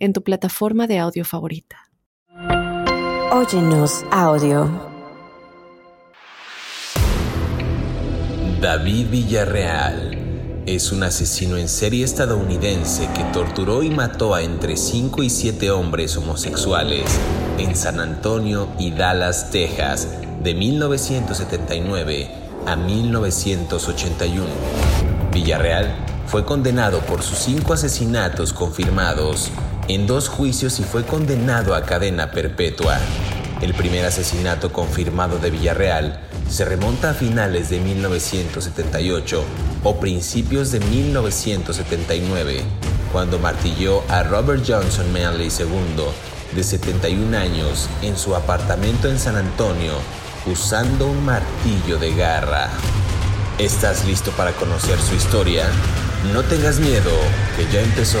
en tu plataforma de audio favorita. Óyenos audio. David Villarreal es un asesino en serie estadounidense que torturó y mató a entre 5 y 7 hombres homosexuales en San Antonio y Dallas, Texas, de 1979 a 1981. Villarreal fue condenado por sus cinco asesinatos confirmados en dos juicios y fue condenado a cadena perpetua. El primer asesinato confirmado de Villarreal se remonta a finales de 1978 o principios de 1979, cuando martilló a Robert Johnson Manley II, de 71 años, en su apartamento en San Antonio, usando un martillo de garra. ¿Estás listo para conocer su historia? No tengas miedo, que ya empezó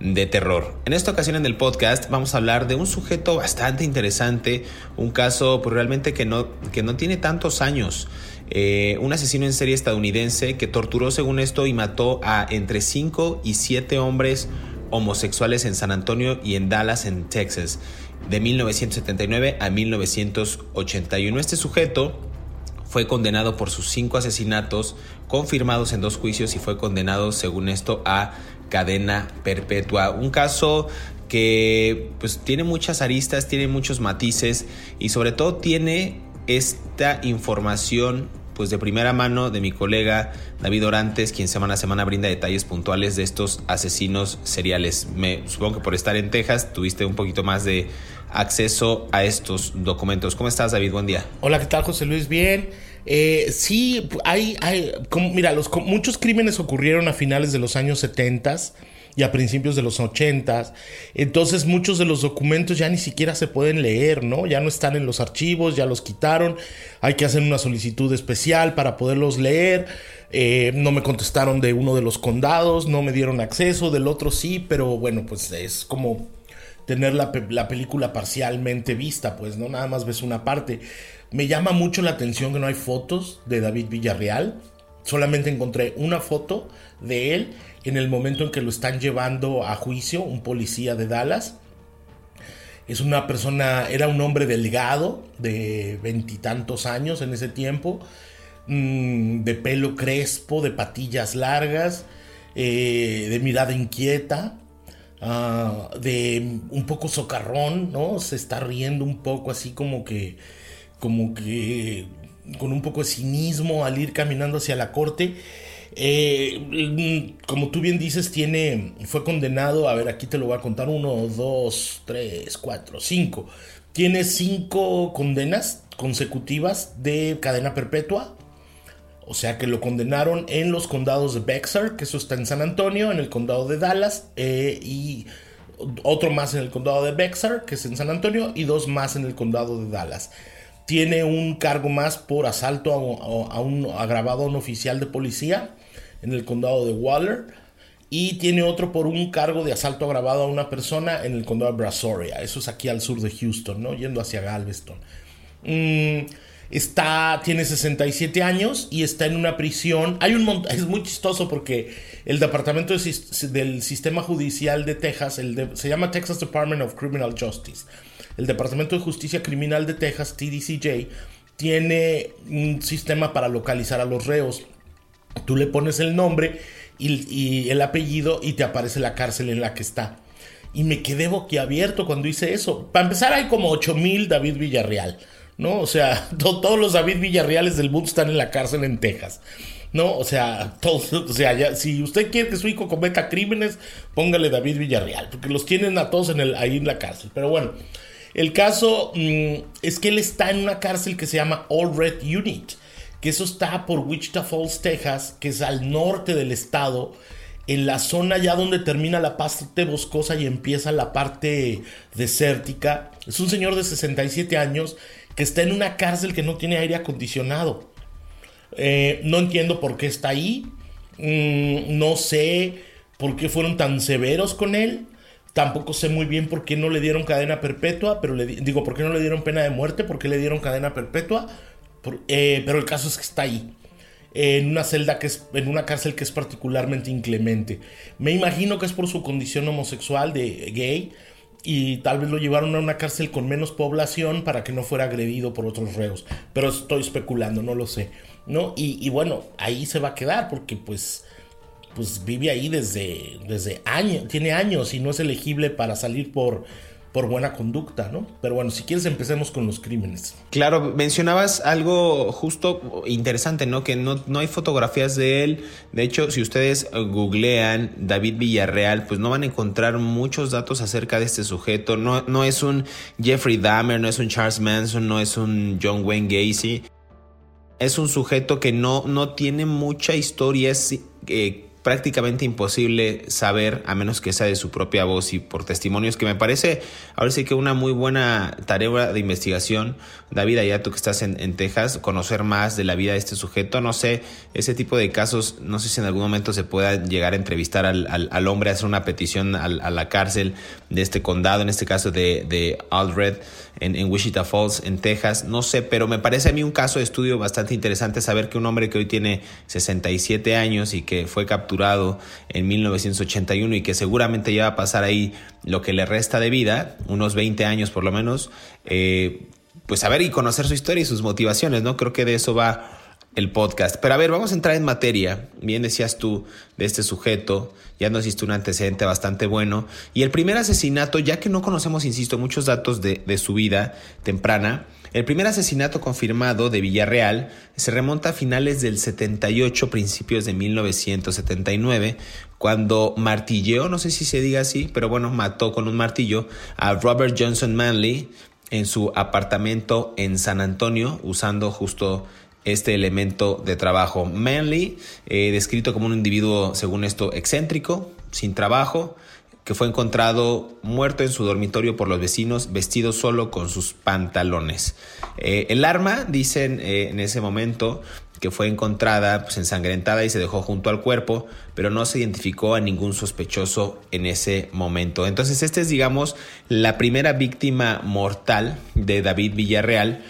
de terror. En esta ocasión en el podcast vamos a hablar de un sujeto bastante interesante, un caso pues, realmente que no, que no tiene tantos años. Eh, un asesino en serie estadounidense que torturó según esto y mató a entre 5 y 7 hombres homosexuales en San Antonio y en Dallas, en Texas, de 1979 a 1981. Este sujeto fue condenado por sus cinco asesinatos confirmados en dos juicios y fue condenado, según esto, a cadena perpetua. Un caso que pues tiene muchas aristas, tiene muchos matices y sobre todo tiene esta información pues de primera mano de mi colega David Orantes, quien semana a semana brinda detalles puntuales de estos asesinos seriales. Me supongo que por estar en Texas tuviste un poquito más de acceso a estos documentos. ¿Cómo estás, David? Buen día. Hola, ¿qué tal, José Luis? Bien. Eh, sí, hay, hay mira, los, muchos crímenes ocurrieron a finales de los años 70 y a principios de los 80. Entonces muchos de los documentos ya ni siquiera se pueden leer, ¿no? Ya no están en los archivos, ya los quitaron. Hay que hacer una solicitud especial para poderlos leer. Eh, no me contestaron de uno de los condados, no me dieron acceso, del otro sí, pero bueno, pues es como tener la, la película parcialmente vista, pues no nada más ves una parte. Me llama mucho la atención que no hay fotos de David Villarreal. Solamente encontré una foto de él en el momento en que lo están llevando a juicio, un policía de Dallas. Es una persona, era un hombre delgado de veintitantos años en ese tiempo, mm, de pelo crespo, de patillas largas, eh, de mirada inquieta, ah, de un poco socarrón, ¿no? Se está riendo un poco así como que como que con un poco de cinismo al ir caminando hacia la corte. Eh, como tú bien dices, tiene, fue condenado, a ver, aquí te lo voy a contar, uno, dos, tres, cuatro, cinco. Tiene cinco condenas consecutivas de cadena perpetua. O sea que lo condenaron en los condados de Bexar, que eso está en San Antonio, en el condado de Dallas, eh, y otro más en el condado de Bexar, que es en San Antonio, y dos más en el condado de Dallas tiene un cargo más por asalto a, un agravado a un oficial de policía en el condado de Waller y tiene otro por un cargo de asalto agravado a una persona en el condado de Brazoria. Eso es aquí al sur de Houston, ¿no? Yendo hacia Galveston. Mm, está, tiene 67 años y está en una prisión. Hay un es muy chistoso porque el departamento del sistema judicial de Texas, se llama Texas Department of Criminal Justice el Departamento de Justicia Criminal de Texas, TDCJ, tiene un sistema para localizar a los reos. Tú le pones el nombre y, el apellido y te aparece la cárcel en la que está. Y me quedé boquiabierto cuando hice eso. Para empezar, hay como 8000 David Villarreal. ¿no? O sea, todos los David Villarreales del mundo están en la cárcel en Texas. ¿no? O sea, si usted quiere que su hijo cometa crímenes, póngale David Villarreal, porque los tienen a todos ahí en la cárcel. Pero bueno, el caso mm, es que él está en una cárcel que se llama All Red Unit, que eso está por Wichita Falls, Texas, que es al norte del estado, en la zona ya donde termina la parte boscosa y empieza la parte desértica. Es un señor de 67 años que está en una cárcel que no tiene aire acondicionado. Eh, no entiendo por qué está ahí. Mm, no sé por qué fueron tan severos con él. Tampoco sé muy bien por qué no le dieron cadena perpetua, pero le digo, por qué no le dieron pena de muerte, por qué le dieron cadena perpetua. Eh, pero el caso es que está ahí. en una celda que es, en una cárcel que es particularmente inclemente. Me imagino que es por su condición homosexual de gay y tal vez lo llevaron a una cárcel con menos población para que no fuera agredido por otros reos. Pero estoy especulando, no lo sé. ¿no? Y, bueno, ahí se va a quedar porque pues, pues vive ahí desde, desde años, tiene años y no es elegible para salir por, por buena conducta, ¿no? Pero bueno, si quieres empecemos con los crímenes. Claro, mencionabas algo justo interesante, ¿no? Que no, no hay fotografías de él. De hecho, si ustedes googlean David Villarreal, pues no van a encontrar muchos datos acerca de este sujeto. No, no es un Jeffrey Dahmer, no es un Charles Manson, no es un John Wayne Gacy es un sujeto que no, no tiene mucha historia, eh, prácticamente imposible saber, a menos que sea de su propia voz y por testimonios, que me parece ahora sí que una muy buena tarea de investigación. David, allá tú que estás en, Texas, conocer más de la vida de este sujeto, no sé, ese tipo de casos, no sé si en algún momento se pueda llegar a entrevistar al, al, hombre, hacer una petición a la cárcel de este condado, en este caso de, de Aldred en, Wichita Falls, en Texas, no sé, pero me parece a mí un caso de estudio bastante interesante saber que un hombre que hoy tiene 67 años y que fue capturado en 1981 y que seguramente ya va a pasar ahí lo que le resta de vida, unos 20 años por lo menos, eh, pues saber y conocer su historia y sus motivaciones, ¿no? Creo que de eso va el podcast. Pero a ver, vamos a entrar en materia. Bien decías tú de este sujeto, ya nos hiciste un antecedente bastante bueno. Y el primer asesinato, ya que no conocemos, insisto, muchos datos de, de su vida temprana, el primer asesinato confirmado de Villarreal se remonta a finales del 78, principios de 1979, cuando martilleó, no sé si se diga así, pero bueno, mató con un martillo a Robert Johnson Manley en su apartamento en San Antonio, usando justo este elemento de trabajo. Manly, eh, descrito como un individuo, según esto, excéntrico, sin trabajo, que fue encontrado muerto en su dormitorio por los vecinos, vestido solo con sus pantalones. Eh, el arma, dicen eh, en ese momento, que fue encontrada pues, ensangrentada y se dejó junto al cuerpo, pero no se identificó a ningún sospechoso en ese momento. Entonces, esta es, digamos, la primera víctima mortal de David Villarreal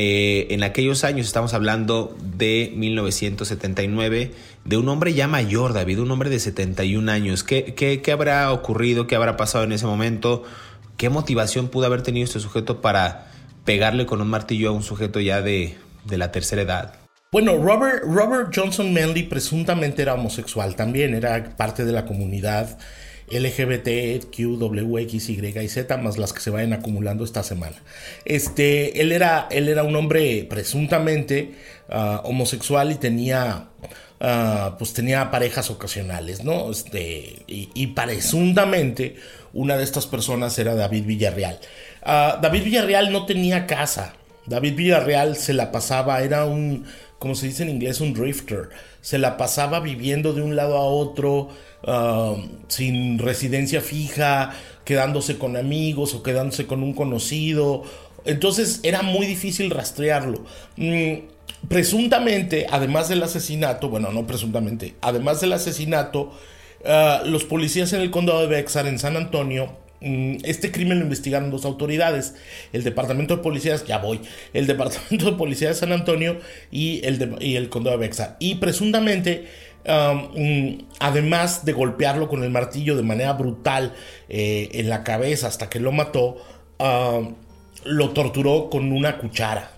eh, en aquellos años, estamos hablando de 1979, de un hombre ya mayor, David, un hombre de 71 años. ¿Qué, qué, habrá ocurrido? ¿Qué habrá pasado en ese momento? ¿Qué motivación pudo haber tenido este sujeto para pegarle con un martillo a un sujeto ya de, de la tercera edad? Bueno, Robert, Robert Johnson Manley presuntamente era homosexual también, era parte de la comunidad LGBT, Q, W, X, Y y Z, más las que se vayan acumulando esta semana. Este, él era, él era un hombre presuntamente ah, homosexual y tenía, ah, pues tenía parejas ocasionales, ¿no? Este, y, presuntamente una de estas personas era David Villarreal. Ah, David Villarreal no tenía casa. David Villarreal se la pasaba, era un, como se dice en inglés, un drifter. Se la pasaba viviendo de un lado a otro, um, sin residencia fija, quedándose con amigos o quedándose con un conocido. Entonces era muy difícil rastrearlo. Mm, presuntamente, además del asesinato, bueno, no presuntamente, además del asesinato, uh, los policías en el condado de Bexar, en San Antonio, este crimen lo investigaron dos autoridades, el Departamento de Policías, ya voy, el Departamento de Policía de San Antonio y el, y el Condado de Bexa. Y presuntamente, um, además de golpearlo con el martillo de manera brutal eh, en la cabeza hasta que lo mató, lo torturó con una cuchara.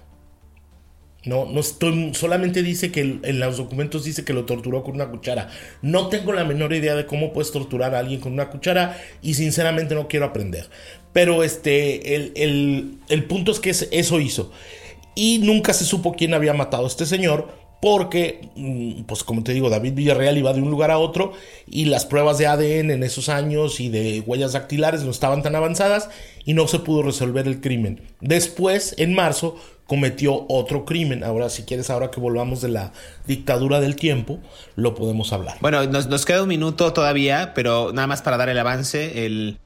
No, no estoy, solamente dice que en los documentos dice que lo torturó con una cuchara. No tengo la menor idea de cómo puedes torturar a alguien con una cuchara y sinceramente no quiero aprender. Pero este, el, punto es que eso hizo. y nunca se supo quién había matado a este señor porque, mm, pues como te digo, David Villarreal iba de un lugar a otro y las pruebas de ADN en esos años y de huellas dactilares no estaban tan avanzadas y no se pudo resolver el crimen. Después, en marzo, cometió otro crimen. Ahora, si quieres, ahora que volvamos de la dictadura del tiempo, lo podemos hablar. Bueno, nos, queda un minuto todavía, pero nada más para dar el avance, el,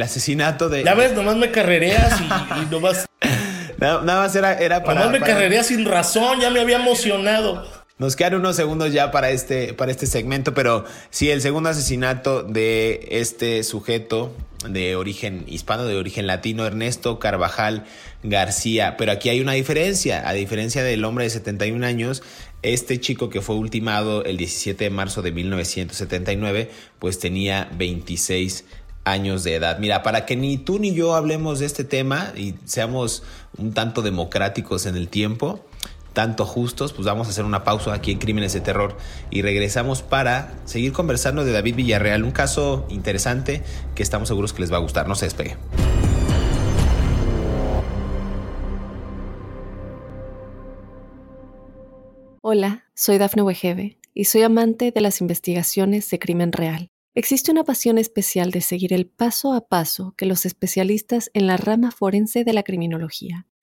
asesinato de... Ya ves, nomás me carrereas y, y nomás... Nada, más era, era para. Nomás me carrería sin razón, ya me había emocionado. Nos quedan unos segundos ya para este, para este segmento, pero sí, el segundo asesinato de este sujeto de origen hispano, de origen latino, Ernesto Carvajal García. Pero aquí hay una diferencia, a diferencia del hombre de 71 años, este chico que fue ultimado el 17 de marzo de 1979, pues tenía 26 años de edad. Mira, para que ni tú ni yo hablemos de este tema y seamos un tanto democráticos en el tiempo, tanto justos, pues vamos a hacer una pausa aquí en Crímenes de Terror y regresamos para seguir conversando de David Villarreal, un caso interesante que estamos seguros que les va a gustar. No se despegue. Hola, soy Dafne Wegebe y soy amante de las investigaciones de crimen real. Existe una pasión especial de seguir el paso a paso que los especialistas en la rama forense de la criminología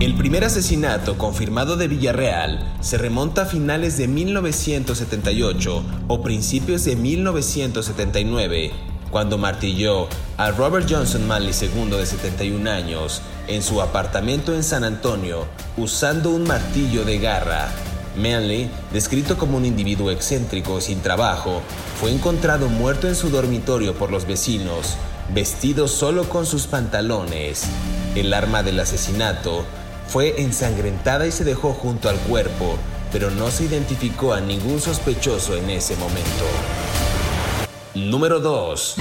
El primer asesinato confirmado de Villarreal se remonta a finales de 1978 o principios de 1979, cuando martilló a Robert Johnson Manley II de 71 años en su apartamento en San Antonio usando un martillo de garra. Manley, descrito como un individuo excéntrico sin trabajo, fue encontrado muerto en su dormitorio por los vecinos, vestido solo con sus pantalones. El arma del asesinato fue ensangrentada y se dejó junto al cuerpo, pero no se identificó a ningún sospechoso en ese momento. Número 2.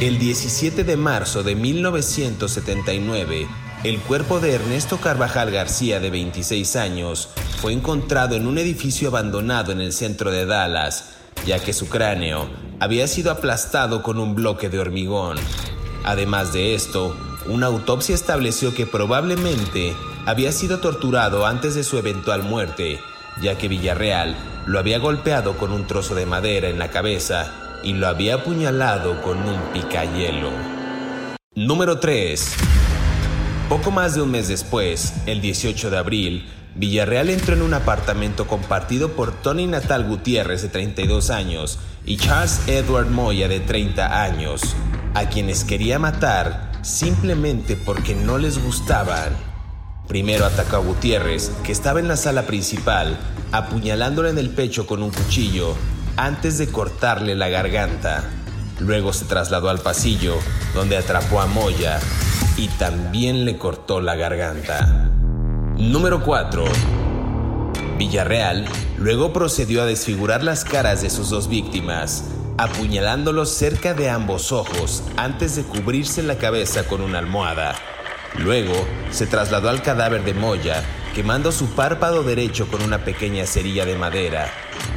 El 17 de marzo de 1979, el cuerpo de Ernesto Carvajal García, de 26 años, fue encontrado en un edificio abandonado en el centro de Dallas, ya que su cráneo había sido aplastado con un bloque de hormigón. Además de esto, una autopsia estableció que probablemente había sido torturado antes de su eventual muerte, ya que Villarreal lo había golpeado con un trozo de madera en la cabeza y lo había apuñalado con un picayelo. Número 3. Poco más de un mes después, el 18 de abril, Villarreal entró en un apartamento compartido por Tony Natal Gutiérrez de 32 años y Charles Edward Moya de 30 años, a quienes quería matar simplemente porque no les gustaban. Primero atacó a Gutiérrez, que estaba en la sala principal, apuñalándole en el pecho con un cuchillo antes de cortarle la garganta. Luego se trasladó al pasillo, donde atrapó a Moya y también le cortó la garganta. Número 4. Villarreal luego procedió a desfigurar las caras de sus dos víctimas, apuñalándolos cerca de ambos ojos antes de cubrirse la cabeza con una almohada. Luego se trasladó al cadáver de Moya, quemando su párpado derecho con una pequeña cerilla de madera.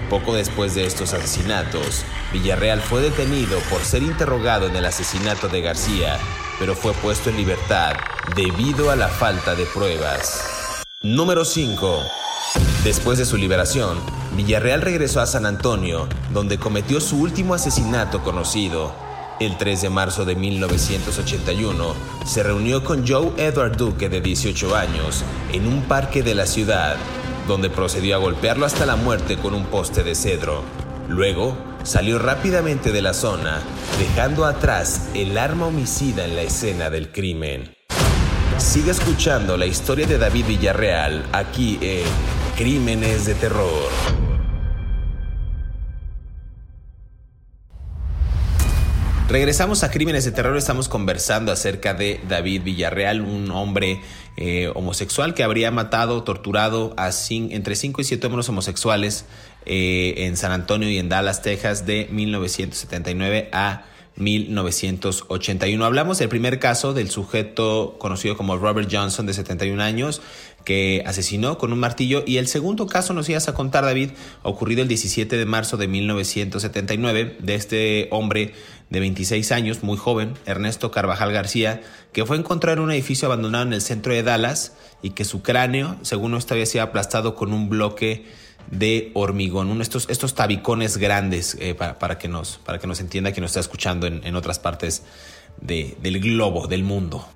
Poco después de estos asesinatos, Villarreal fue detenido por ser interrogado en el asesinato de García pero fue puesto en libertad debido a la falta de pruebas. Número 5. Después de su liberación, Villarreal regresó a San Antonio, donde cometió su último asesinato conocido. El 3 de marzo de 1981, se reunió con Joe Edward Duque de 18 años en un parque de la ciudad, donde procedió a golpearlo hasta la muerte con un poste de cedro. Luego, salió rápidamente de la zona, dejando atrás el arma homicida en la escena del crimen. Sigue escuchando la historia de David Villarreal aquí en Crímenes de Terror. Regresamos a Crímenes de Terror, estamos conversando acerca de David Villarreal, un hombre eh, homosexual que habría matado, torturado a entre 5 y 7 hombres homosexuales eh, en San Antonio y en Dallas, Texas, de 1979 a 1981. Hablamos del primer caso del sujeto conocido como Robert Johnson de 71 años que asesinó con un martillo y el segundo caso nos ibas a contar David ocurrido el 17 de marzo de 1979 de este hombre de 26 años, muy joven, Ernesto Carvajal García, que fue encontrado en un edificio abandonado en el centro de Dallas y que su cráneo, según esto, había sido aplastado con un bloque de hormigón, uno, estos, estos tabicones grandes eh, para, que nos, para que nos entienda que nos está escuchando en, otras partes del globo, del mundo.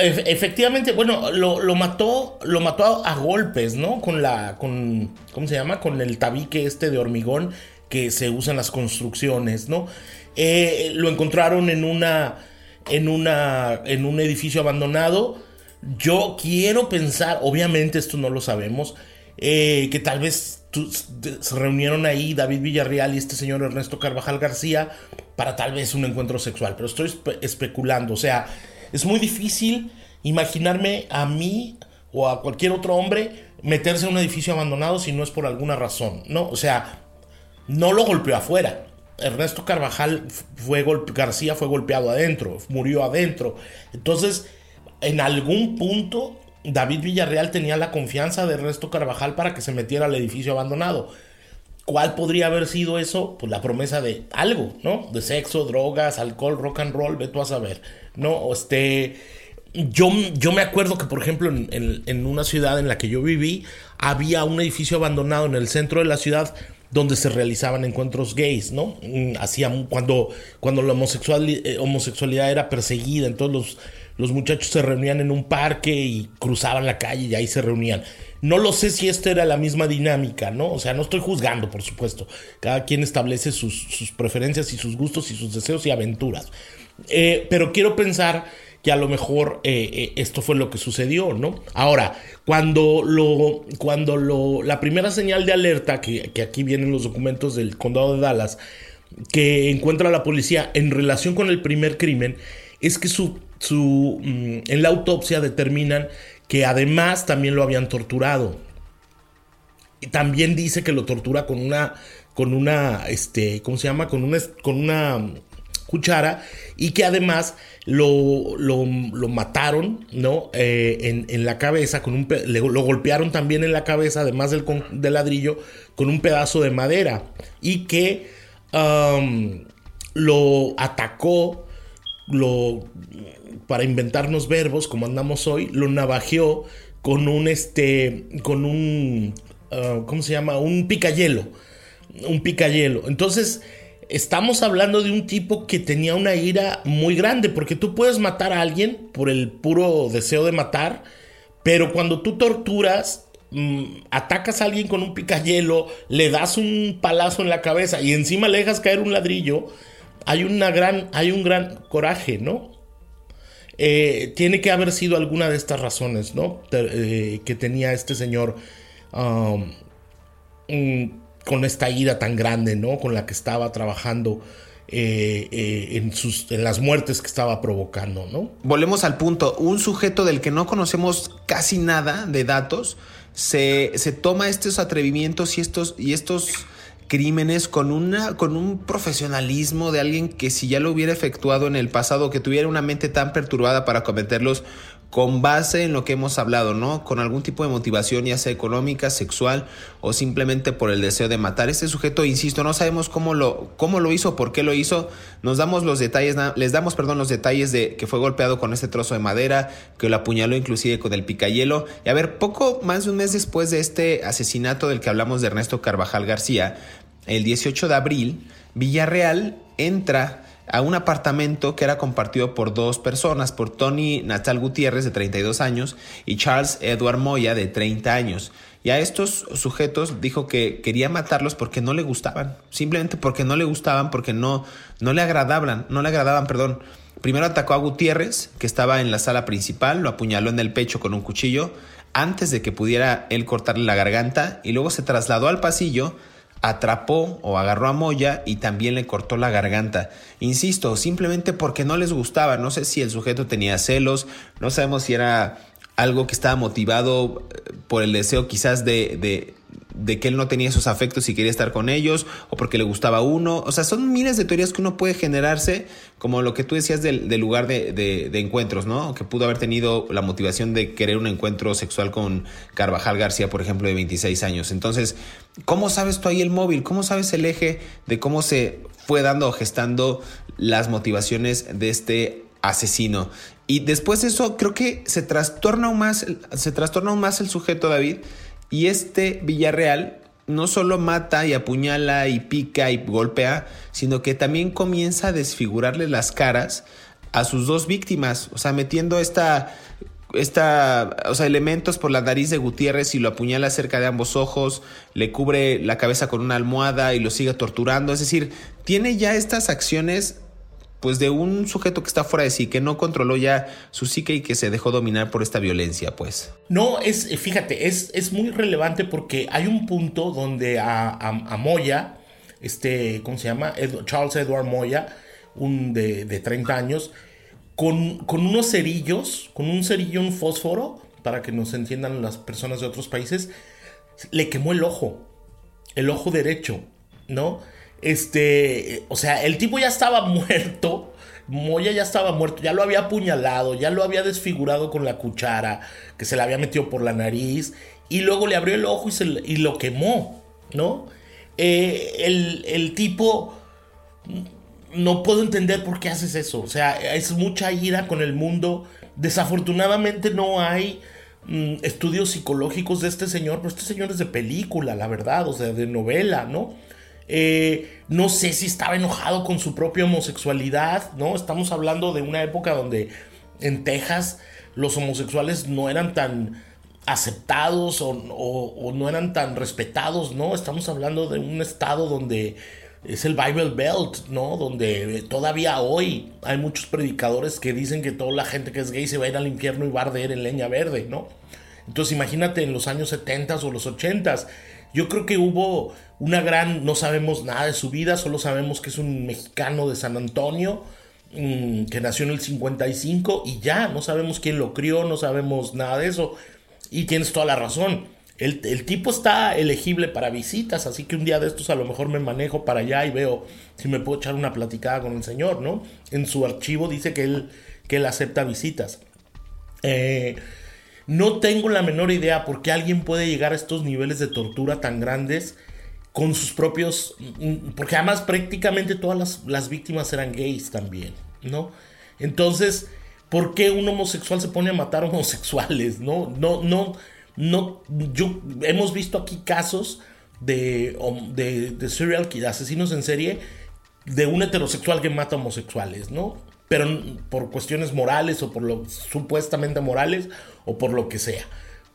Efectivamente, bueno, lo, mató, lo mató a, golpes, ¿no? Con la, con, ¿cómo se llama? Con el tabique este de hormigón que se usa en las construcciones, ¿no? Eh, lo encontraron en una, en una, en un edificio abandonado. Yo quiero pensar, obviamente esto no lo sabemos, eh, que tal vez se reunieron ahí David Villarreal y este señor Ernesto Carvajal García para tal vez un encuentro sexual, pero estoy especulando, o sea, es muy difícil imaginarme a mí o a cualquier otro hombre meterse en un edificio abandonado si no es por alguna razón, ¿no? O sea, no lo golpeó afuera. Ernesto Carvajal fue García fue golpeado adentro, murió adentro. Entonces, en algún punto David Villarreal tenía la confianza de Ernesto Carvajal para que se metiera al edificio abandonado. ¿Cuál podría haber sido eso? Pues la promesa de algo, ¿no? De sexo, drogas, alcohol, rock and roll, ve tú a saber, ¿no? Este, yo, yo me acuerdo que, por ejemplo, en, una ciudad en la que yo viví, había un edificio abandonado en el centro de la ciudad donde se realizaban encuentros gays, ¿no? Mm, hacían, cuando, cuando la eh, homosexualidad era perseguida, entonces los los muchachos se reunían en un parque y cruzaban la calle y ahí se reunían. No lo sé si esta era la misma dinámica, ¿no? O sea, no estoy juzgando, por supuesto. Cada quien establece sus, preferencias y sus gustos y sus deseos y aventuras. Eh, pero quiero pensar que a lo mejor eh, eh, esto fue lo que sucedió, ¿no? Ahora, cuando lo, cuando lo, la primera señal de alerta, que, que aquí vienen los documentos del condado de Dallas, que encuentra la policía en relación con el primer crimen, es que su su, mm, en la autopsia determinan que además también lo habían torturado. Y también dice que lo tortura con una, con una, este, ¿cómo se llama? Con una, con una cuchara y que además lo, lo, mataron, ¿no? Eh, en, la cabeza, con un, lo golpearon también en la cabeza, además del, ladrillo, con un pedazo de madera y que lo atacó, lo para inventarnos verbos, como andamos hoy, lo navajeó con un, este, con un, ah, ¿cómo se llama? Un picayelo. Un picayelo. Entonces, estamos hablando de un tipo que tenía una ira muy grande, porque tú puedes matar a alguien por el puro deseo de matar, pero cuando tú torturas, mm, atacas a alguien con un picayelo, le das un palazo en la cabeza y encima le dejas caer un ladrillo, hay, una gran, hay un gran coraje, ¿no? Eh, tiene que haber sido alguna de estas razones, ¿no? Eh, que tenía este señor um, con esta ira tan grande, ¿no? Con la que estaba trabajando eh, en, sus, en las muertes que estaba provocando, ¿no? Volvemos al punto, un sujeto del que no conocemos casi nada de datos, se, se toma estos atrevimientos y estos, y estos crímenes con, una, con un profesionalismo de alguien que si ya lo hubiera efectuado en el pasado, que tuviera una mente tan perturbada para cometerlos con base en lo que hemos hablado, ¿no? Con algún tipo de motivación, ya sea económica, sexual o simplemente por el deseo de matar. Este sujeto, insisto, no sabemos cómo lo, cómo lo hizo, por qué lo hizo. Nos damos los detalles, les damos, perdón, los detalles de que fue golpeado con este trozo de madera, que lo apuñaló inclusive con el picayelo. Y a ver, poco más de un mes después de este asesinato del que hablamos de Ernesto Carvajal García, el 18 de abril, Villarreal entra a un apartamento que era compartido por dos personas, por Tony Natal Gutiérrez de 32 años y Charles Edward Moya de 30 años. Y a estos sujetos dijo que quería matarlos porque no le gustaban, simplemente porque no le gustaban, porque no, no le agradaban, no le agradaban, perdón. Primero atacó a Gutiérrez, que estaba en la sala principal, lo apuñaló en el pecho con un cuchillo, antes de que pudiera él cortarle la garganta, y luego se trasladó al pasillo atrapó o agarró a Moya y también le cortó la garganta. Insisto, simplemente porque no les gustaba. No sé si el sujeto tenía celos, no sabemos si era algo que estaba motivado eh, por el deseo quizás de, de, de que él no tenía esos afectos y quería estar con ellos, o porque le gustaba uno. O sea, son miles de teorías que uno puede generarse, como lo que tú decías del, lugar de, de, encuentros, ¿no? Que pudo haber tenido la motivación de querer un encuentro sexual con Carvajal García, por ejemplo, de 26 años. Entonces, ¿cómo sabes tú ahí el móvil? ¿Cómo sabes el eje de cómo se fue dando o gestando las motivaciones de este asesino? Y después de eso, creo que se trastorna aún más, se trastorna aún más el sujeto, David, y este Villarreal no solo mata y apuñala y pica y golpea, sino que también comienza a desfigurarle las caras a sus dos víctimas, o sea, metiendo esta esta, o sea, elementos por la nariz de Gutiérrez y lo apuñala cerca de ambos ojos, le cubre la cabeza con una almohada y lo sigue torturando. Es decir, tiene ya estas acciones pues de un sujeto que está fuera de sí, que no controló ya su psique y que se dejó dominar por esta violencia, pues. No, es, fíjate, es, es muy relevante porque hay un punto donde a, Moya, este, ¿cómo se llama? Charles Edward Moya, un de, de 30 años, con, con, unos cerillos, con un cerillo, un fósforo, para que nos entiendan las personas de otros países, le quemó el ojo, el ojo derecho, ¿no? Este, o sea, el tipo ya estaba muerto. Moya ya estaba muerto, ya lo había apuñalado, ya lo había desfigurado con la cuchara que se le había metido por la nariz y luego le abrió el ojo y, se, y lo quemó, ¿no? Eh, el, el, tipo, no puedo entender por qué haces eso, o sea, es mucha ira con el mundo. Desafortunadamente no hay mm, estudios psicológicos de este señor, pero este señor es de película, la verdad, o sea, de novela, ¿no? Eh, no sé si estaba enojado con su propia homosexualidad, ¿no? Estamos hablando de una época donde en Texas los homosexuales no eran tan aceptados o, no eran tan respetados, ¿no? Estamos hablando de un estado donde es el Bible Belt, ¿no? Donde todavía hoy hay muchos predicadores que dicen que toda la gente que es gay se va a ir al infierno y va a arder en leña verde, ¿no? Entonces imagínate en los años 70 o los 80 yo creo que hubo una gran, no sabemos nada de su vida, solo sabemos que es un mexicano de San Antonio, mm, que nació en el 55 y ya, no sabemos quién lo crió, no sabemos nada de eso. Y tienes toda la razón. El, el, tipo está elegible para visitas, así que un día de estos a lo mejor me manejo para allá y veo si me puedo echar una platicada con el señor, ¿no? En su archivo dice que él, que él acepta visitas. Eh, no tengo la menor idea por qué alguien puede llegar a estos niveles de tortura tan grandes con sus propios... Porque además prácticamente todas las, víctimas eran gays también, ¿no? Entonces, ¿por qué un homosexual se pone a matar homosexuales? No, no, no, no. Yo, hemos visto aquí casos de, de, de serial asesinos en serie, de un heterosexual que mata homosexuales, ¿no? Pero por cuestiones morales o por lo supuestamente morales o por lo que sea.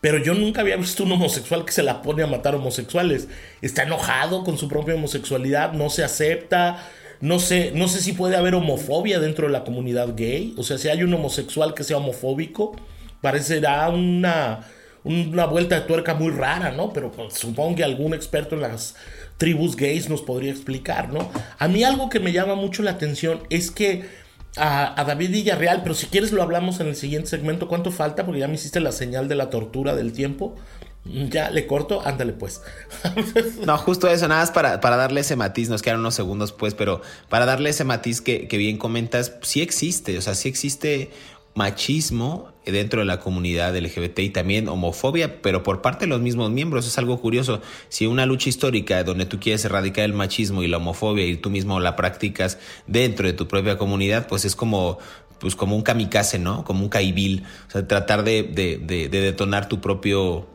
Pero yo nunca había visto un homosexual que se la pone a matar homosexuales. Está enojado con su propia homosexualidad, no se acepta. No sé, no sé si puede haber homofobia dentro de la comunidad gay. O sea, si hay un homosexual que sea homofóbico, parecerá una, una vuelta de tuerca muy rara, ¿no? Pero supongo que algún experto en las tribus gays nos podría explicar, ¿no? A mí algo que me llama mucho la atención es que a, David Villarreal, pero si quieres lo hablamos en el siguiente segmento. ¿Cuánto falta? Porque ya me hiciste la señal de la tortura del tiempo. Ya le corto, ándale pues. no, justo eso, nada más para, para, darle ese matiz, nos quedan unos segundos pues, pero para darle ese matiz que, que bien comentas, sí existe, o sea, sí existe machismo dentro de la comunidad LGBT también homofobia, pero por parte de los mismos miembros. Es algo curioso. Si una lucha histórica donde tú quieres erradicar el machismo y la homofobia y tú mismo la practicas dentro de tu propia comunidad, pues es como pues como un kamikaze, ¿no? Como un caibil. O sea, tratar de, de detonar tu propio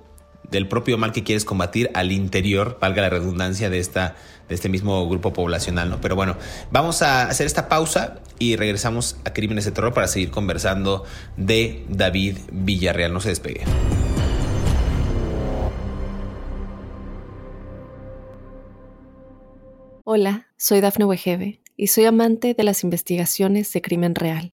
del propio mal que quieres combatir al interior, valga la redundancia de esta de este mismo grupo poblacional, ¿no? Pero bueno, vamos a hacer esta pausa y regresamos a Crímenes de Terror para seguir conversando de David Villarreal. No se despegue. Hola, soy Dafne Wegebe y soy amante de las investigaciones de crimen real.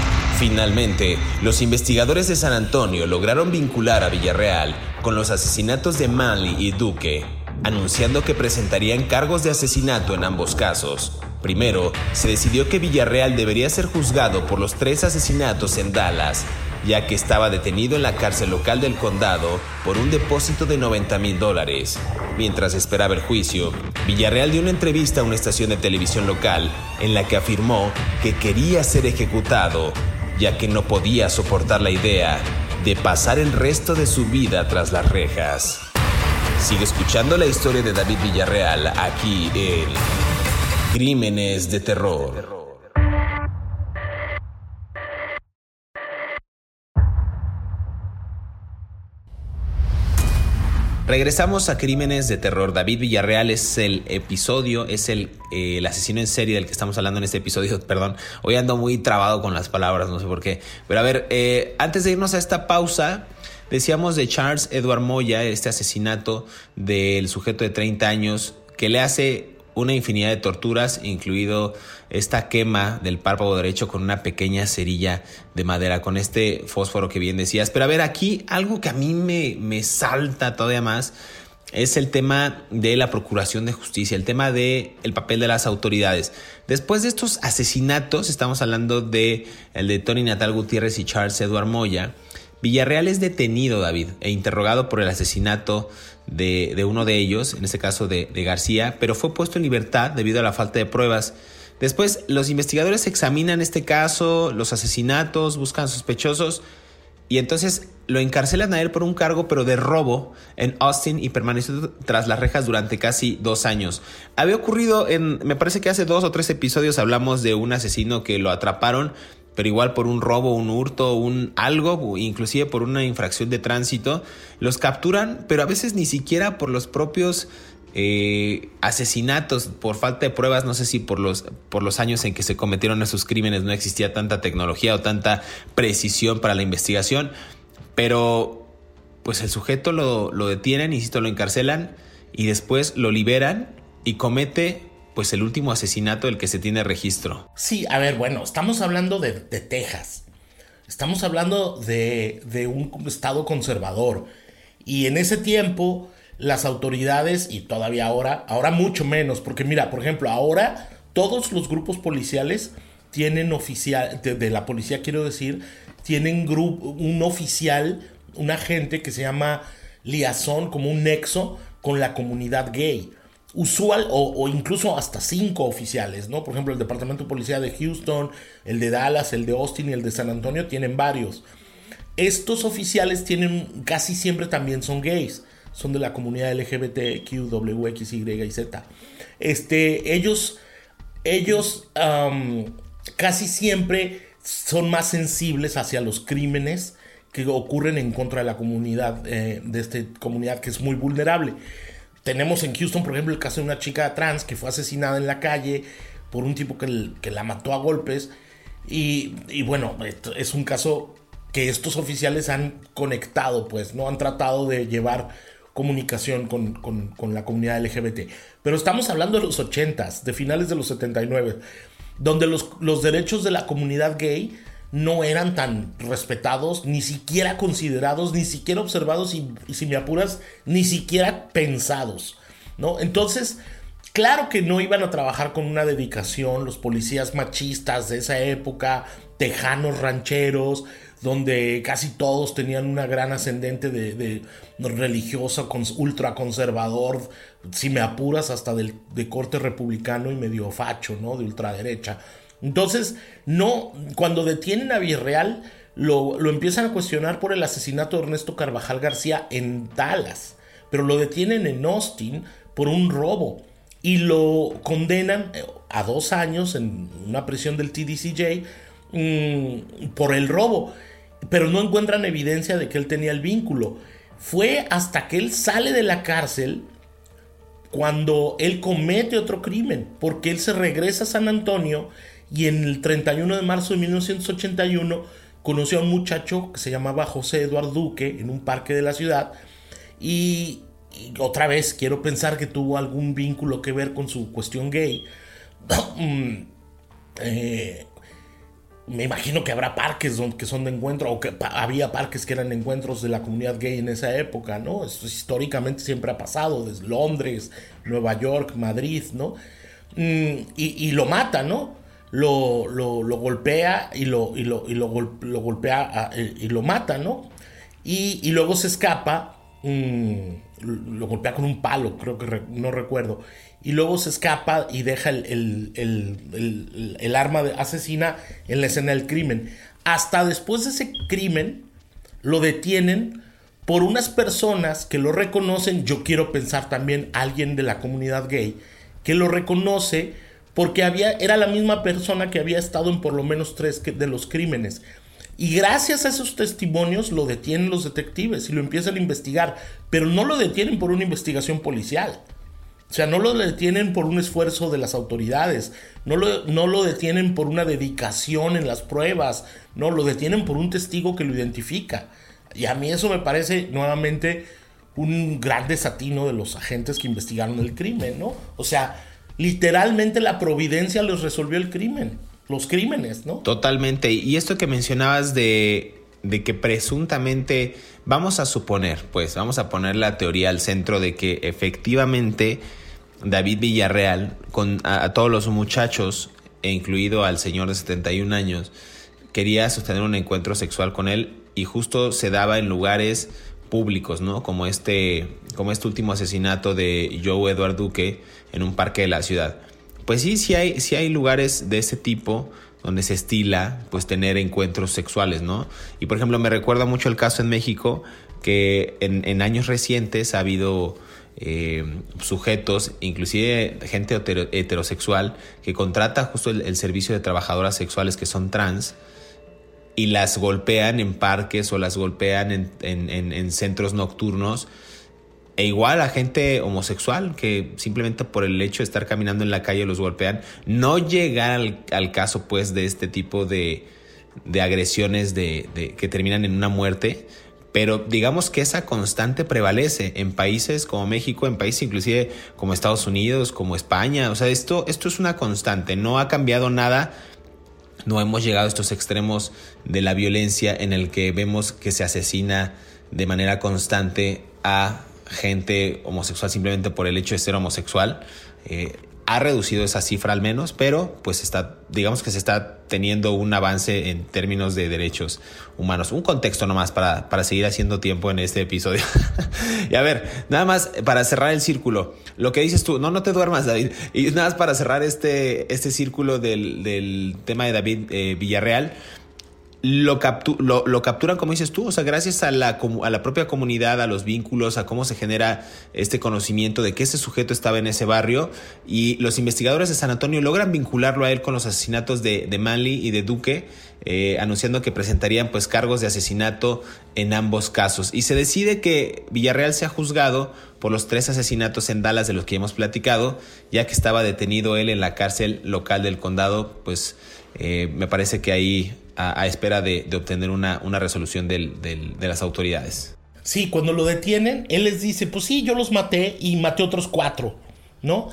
Finalmente, los investigadores de San Antonio lograron vincular a Villarreal con los asesinatos de Manley y Duque, anunciando que presentarían cargos de asesinato en ambos casos. Primero, se decidió que Villarreal debería ser juzgado por los tres asesinatos en Dallas, ya que estaba detenido en la cárcel local del condado por un depósito de 90 mil dólares. Mientras esperaba el juicio, Villarreal dio una entrevista a una estación de televisión local en la que afirmó que quería ser ejecutado, ya que no podía soportar la idea de pasar el resto de su vida tras las rejas. Sigue escuchando la historia de David Villarreal aquí en Crímenes de terror. Regresamos a Crímenes de Terror. David Villarreal es el episodio, es el, eh, asesino en serie del que estamos hablando en este episodio. Perdón, hoy ando muy trabado con las palabras, no sé por qué. Pero a ver, eh, antes de irnos a esta pausa, decíamos de Charles Edward Moya, este asesinato del sujeto de 30 años que le hace una infinidad de torturas, incluido esta quema del párpado derecho con una pequeña cerilla de madera, con este fósforo que bien decías. Pero a ver, aquí algo que a mí me, me salta todavía más es el tema de la procuración de justicia, el tema del el papel de las autoridades. Después de estos asesinatos, estamos hablando de el de Tony Natal Gutiérrez y Charles Edward Moya, Villarreal es detenido, David, e interrogado por el asesinato de, uno de ellos, en este caso de, García, pero fue puesto en libertad debido a la falta de pruebas. Después, los investigadores examinan este caso, los asesinatos, buscan sospechosos y entonces lo encarcelan a él por un cargo, pero de robo en Austin y permaneció tras las rejas durante casi dos años. Había ocurrido en, me parece que hace dos o tres episodios hablamos de un asesino que lo atraparon pero igual por un robo, un hurto, un algo, inclusive por una infracción de tránsito, los capturan, pero a veces ni siquiera por los propios eh, asesinatos, por falta de pruebas, no sé si por los, por los años en que se cometieron esos crímenes no existía tanta tecnología o tanta precisión para la investigación, pero pues el sujeto lo, lo detienen, insisto, lo encarcelan y después lo liberan y comete pues el último asesinato del que se tiene registro. Sí, a ver, bueno, estamos hablando de, Texas. Estamos hablando de, un estado conservador. Y en ese tiempo, las autoridades, y todavía ahora, ahora mucho menos, porque mira, por ejemplo, ahora todos los grupos policiales tienen oficial, de, de la policía quiero decir, tienen grupo, un oficial, un agente que se llama liazón, como un nexo con la comunidad gay usual o, incluso hasta cinco oficiales, ¿no? Por ejemplo, el Departamento de Policía de Houston, el de Dallas, el de Austin y el de San Antonio tienen varios. Estos oficiales tienen, casi siempre también son gays, son de la comunidad LGBT, Q, W, X, Y y Z. Este, ellos, ellos casi siempre son más sensibles hacia los crímenes que ocurren en contra de la comunidad, eh, de esta comunidad que es muy vulnerable. Tenemos en Houston, por ejemplo, el caso de una chica trans que fue asesinada en la calle por un tipo que, la mató a golpes. Y, bueno, es un caso que estos oficiales han conectado, pues, ¿no? Han tratado de llevar comunicación con, la comunidad LGBT. Pero estamos hablando de los 80s, de finales de los 79, donde los derechos de la comunidad gay no eran tan respetados, ni siquiera considerados, ni siquiera observados y, si me apuras, ni siquiera pensados, ¿no? Entonces, claro que no iban a trabajar con una dedicación los policías machistas de esa época, tejanos rancheros, donde casi todos tenían una gran ascendente de, de religiosa, ultraconservador, si me apuras, hasta del, de corte republicano y medio facho, ¿no? De ultraderecha. Entonces, no, cuando detienen a Villarreal, lo, lo, empiezan a cuestionar por el asesinato de Ernesto Carvajal García en Dallas, pero lo detienen en Austin por un robo y lo condenan eh, a dos años en una prisión del TDCJ mm, por el robo, pero no encuentran evidencia de que él tenía el vínculo. Fue hasta que él sale de la cárcel cuando él comete otro crimen, porque él se regresa a San Antonio y en el 31 de marzo de 1981 conoció a un muchacho que se llamaba José Eduardo Duque en un parque de la ciudad y, otra vez quiero pensar que tuvo algún vínculo que ver con su cuestión gay. Mm, eh, me imagino que habrá parques que son de encuentro, o que había parques que eran encuentros de la comunidad gay en esa época, ¿no? Esto históricamente siempre ha pasado, desde Londres, Nueva York, Madrid, ¿no? Mm, y, lo mata, ¿no? Lo, lo, golpea y lo, y lo, y lo, golpea y lo mata, ¿no? Y, luego se escapa, mm, lo golpea con un palo, creo que no recuerdo y luego se escapa y deja el, arma de asesina en la escena del crimen. Hasta después de ese crimen lo detienen por unas personas que lo reconocen, yo quiero pensar también alguien de la comunidad gay, que lo reconoce porque había, era la misma persona que había estado en por lo menos tres de los crímenes. Y gracias a esos testimonios lo detienen los detectives y lo empiezan a investigar, pero no lo detienen por una investigación policial. O sea, no lo detienen por un esfuerzo de las autoridades, no lo, no lo detienen por una dedicación en las pruebas, no, lo detienen por un testigo que lo identifica. Y a mí eso me parece nuevamente un gran desatino de los agentes que investigaron el crimen, ¿no? O sea, literalmente la providencia les resolvió el crimen, los crímenes, ¿no? Totalmente. Y esto que mencionabas de, de que presuntamente, vamos a suponer, pues, vamos a poner la teoría al centro de que efectivamente David Villarreal, con a, todos los muchachos, e incluido al señor de 71 años, quería sostener un encuentro sexual con él y justo se daba en lugares públicos, ¿no? Como este, como este último asesinato de Joe Edward Duque en un parque de la ciudad. Pues sí, sí hay, sí hay lugares de ese tipo donde se estila pues tener encuentros sexuales, ¿no? Y por ejemplo me recuerda mucho el caso en México que en, años recientes ha habido eh, sujetos, inclusive gente heterosexual, que contrata justo el, servicio de trabajadoras sexuales que son trans y las golpean en parques o las golpean en, centros nocturnos. E igual a gente homosexual que simplemente por el hecho de estar caminando en la calle los golpean. No llega al, caso pues de este tipo de, agresiones de, que terminan en una muerte, pero digamos que esa constante prevalece en países como México, en países inclusive como Estados Unidos, como España. O sea, esto, esto es una constante, no ha cambiado nada. No hemos llegado a estos extremos de la violencia en el que vemos que se asesina de manera constante a gente homosexual simplemente por el hecho de ser homosexual. Eh, ha reducido esa cifra al menos, pero pues está, digamos que se está teniendo un avance en términos de derechos humanos. Un contexto nomás para, para seguir haciendo tiempo en este episodio. y a ver, nada más para cerrar el círculo. Lo que dices tú, no, no te duermas, David. Y nada más para cerrar este, este círculo del, tema de David eh, Villarreal lo, lo, capturan, como dices tú, o sea, gracias a la, a la propia comunidad, a los vínculos, a cómo se genera este conocimiento de que ese sujeto estaba en ese barrio y los investigadores de San Antonio logran vincularlo a él con los asesinatos de, de Manley y de Duque, eh, anunciando que presentarían pues cargos de asesinato en ambos casos. Y se decide que Villarreal sea juzgado por los tres asesinatos en Dallas de los que hemos platicado, ya que estaba detenido él en la cárcel local del condado, pues eh, me parece que ahí a, espera de, obtener una, resolución de las autoridades. Sí, cuando lo detienen, él les dice, pues sí, yo los maté y maté otros cuatro, ¿no?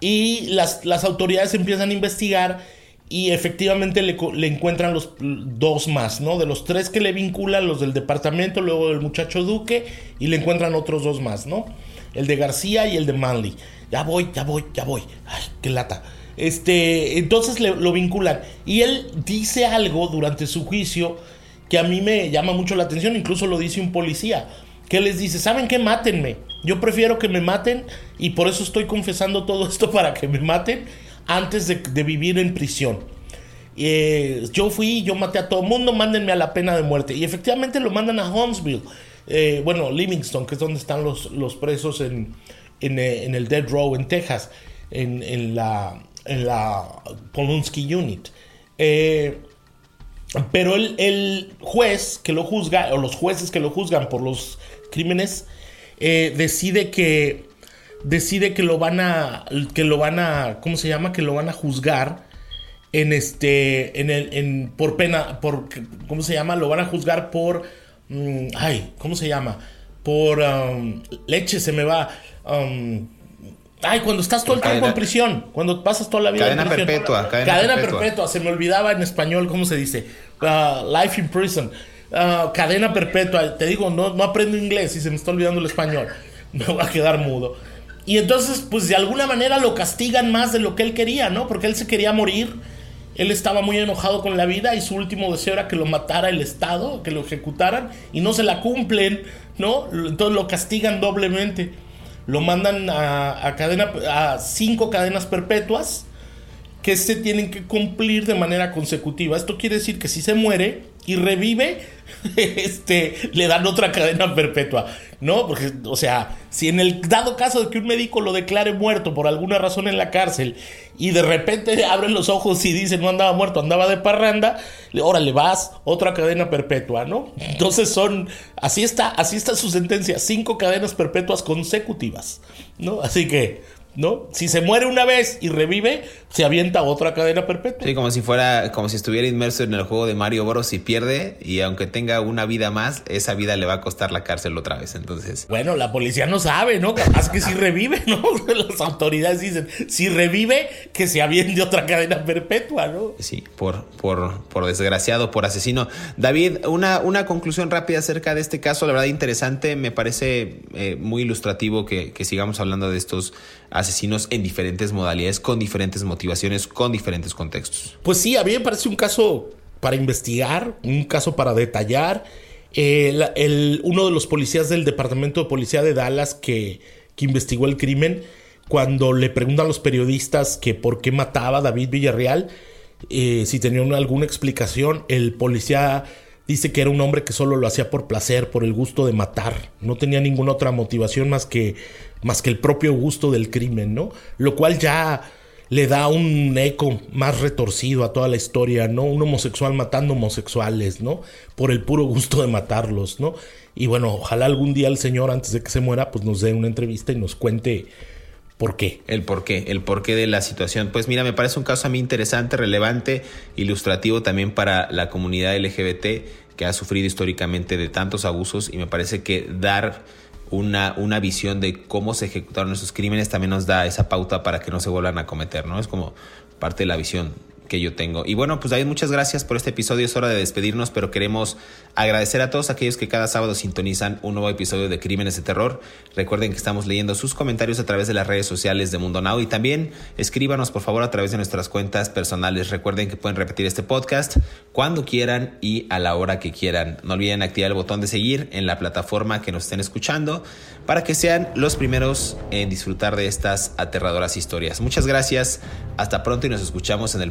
Y las, autoridades empiezan a investigar y efectivamente le, encuentran los dos más, ¿no? De los tres que le vinculan, los del departamento, luego del muchacho Duque, y le encuentran otros dos más, ¿no? El de García y el de Manley. Ya voy, ya voy, ya voy. Ay, qué lata. Este, entonces lo vinculan. Y él dice algo durante su juicio que a mí me llama mucho la atención, incluso lo dice un policía, que les dice, ¿saben qué? Mátenme. Yo prefiero que me maten y por eso estoy confesando todo esto para que me maten antes de, vivir en prisión. Eh, yo fui, yo maté a todo mundo, mándenme a la pena de muerte. Y efectivamente lo mandan a Huntsville, eh, bueno, Livingston, que es donde están los, los presos en, en, eh, el Dead Row en Texas, en en la Polunsky Unit. Eh, pero el, juez que lo juzga, o los jueces que lo juzgan por los crímenes, eh, decide que decide que lo van a que lo van a ¿cómo se llama? que lo van a juzgar en este, en el, en, por pena, por, ¿cómo se llama? Lo van a juzgar por, mm, ay, ¿cómo se llama? Por um, leche se me va. Um, ay, cuando estás todo el tiempo en prisión, cuando pasas toda la vida cadena en prisión. Perpetua, cadena, perpetua. se me olvidaba en español cómo se dice. Uh, life in prison. Uh, cadena perpetua. Te digo, no, no aprendo inglés y se me está olvidando el español. Me voy a quedar mudo. Y entonces, pues de alguna manera lo castigan más de lo que él quería, ¿no? Porque él se quería morir él estaba muy enojado con la vida y su último deseo era que lo matara el Estado, que lo ejecutaran y no se la cumplen, ¿no? Entonces lo castigan doblemente. Lo mandan a, cadena, a cinco cadenas perpetuas que se tienen que cumplir de manera consecutiva. Esto quiere decir que si se muere y revive, este, le dan otra cadena perpetua. ¿no? Porque, o sea, si en el dado caso de que un médico lo declare muerto por alguna razón en la cárcel y de repente abren los ojos y dicen no andaba muerto, andaba de parranda, órale, vas, otra cadena perpetua, ¿no? Entonces son, así está, así está su sentencia, cinco cadenas perpetuas consecutivas, ¿no? Así que, ¿no? Si se muere una vez y revive, se avienta otra cadena perpetua. Sí, como si fuera, como si estuviera inmerso en el juego de Mario Bros y pierde y aunque tenga una vida más, esa vida le va a costar la cárcel otra vez. Entonces, bueno, la policía no sabe, ¿no? Capaz que si revive, ¿no? Las autoridades dicen, si revive, que se aviente otra cadena perpetua, ¿no? Sí, por, por, por desgraciado, por asesino. David, una, una conclusión rápida acerca de este caso, la verdad interesante, me parece eh, muy ilustrativo que, que sigamos hablando de estos asesinos en diferentes modalidades, con diferentes motivaciones, con diferentes contextos. Pues sí, a mí me parece un caso para investigar, un caso para detallar. el, uno de los policías del Departamento de Policía de Dallas que, que investigó el crimen, cuando le preguntan a los periodistas que por qué mataba a David Villarreal, eh, si tenían alguna explicación, el policía dice que era un hombre que solo lo hacía por placer, por el gusto de matar. No tenía ninguna otra motivación más que, más que el propio gusto del crimen, ¿no? Lo cual ya le da un eco más retorcido a toda la historia, ¿no? Un homosexual matando homosexuales, ¿no? Por el puro gusto de matarlos, ¿no? Y bueno, ojalá algún día el señor, antes de que se muera, pues nos dé una entrevista y nos cuente por qué. El por qué, el porqué de la situación. Pues mira, me parece un caso a mí interesante, relevante, ilustrativo también para la comunidad LGBT que ha sufrido históricamente de tantos abusos y me parece que dar una, una visión de cómo se ejecutaron esos crímenes también nos da esa pauta para que no se vuelvan a cometer, ¿no? Es como parte de la visión que yo tengo. Y bueno, pues David, muchas gracias por este episodio. Es hora de despedirnos, pero queremos agradecer a todos aquellos que cada sábado sintonizan un nuevo episodio de Crímenes de Terror. Recuerden que estamos leyendo sus comentarios a través de las redes sociales de Mundo Now y también escríbanos por favor a través de nuestras cuentas personales. Recuerden que pueden repetir este podcast cuando quieran y a la hora que quieran. No olviden activar el botón de seguir en la plataforma que nos estén escuchando para que sean los primeros en disfrutar de estas aterradoras historias. Muchas gracias, hasta pronto y nos escuchamos en el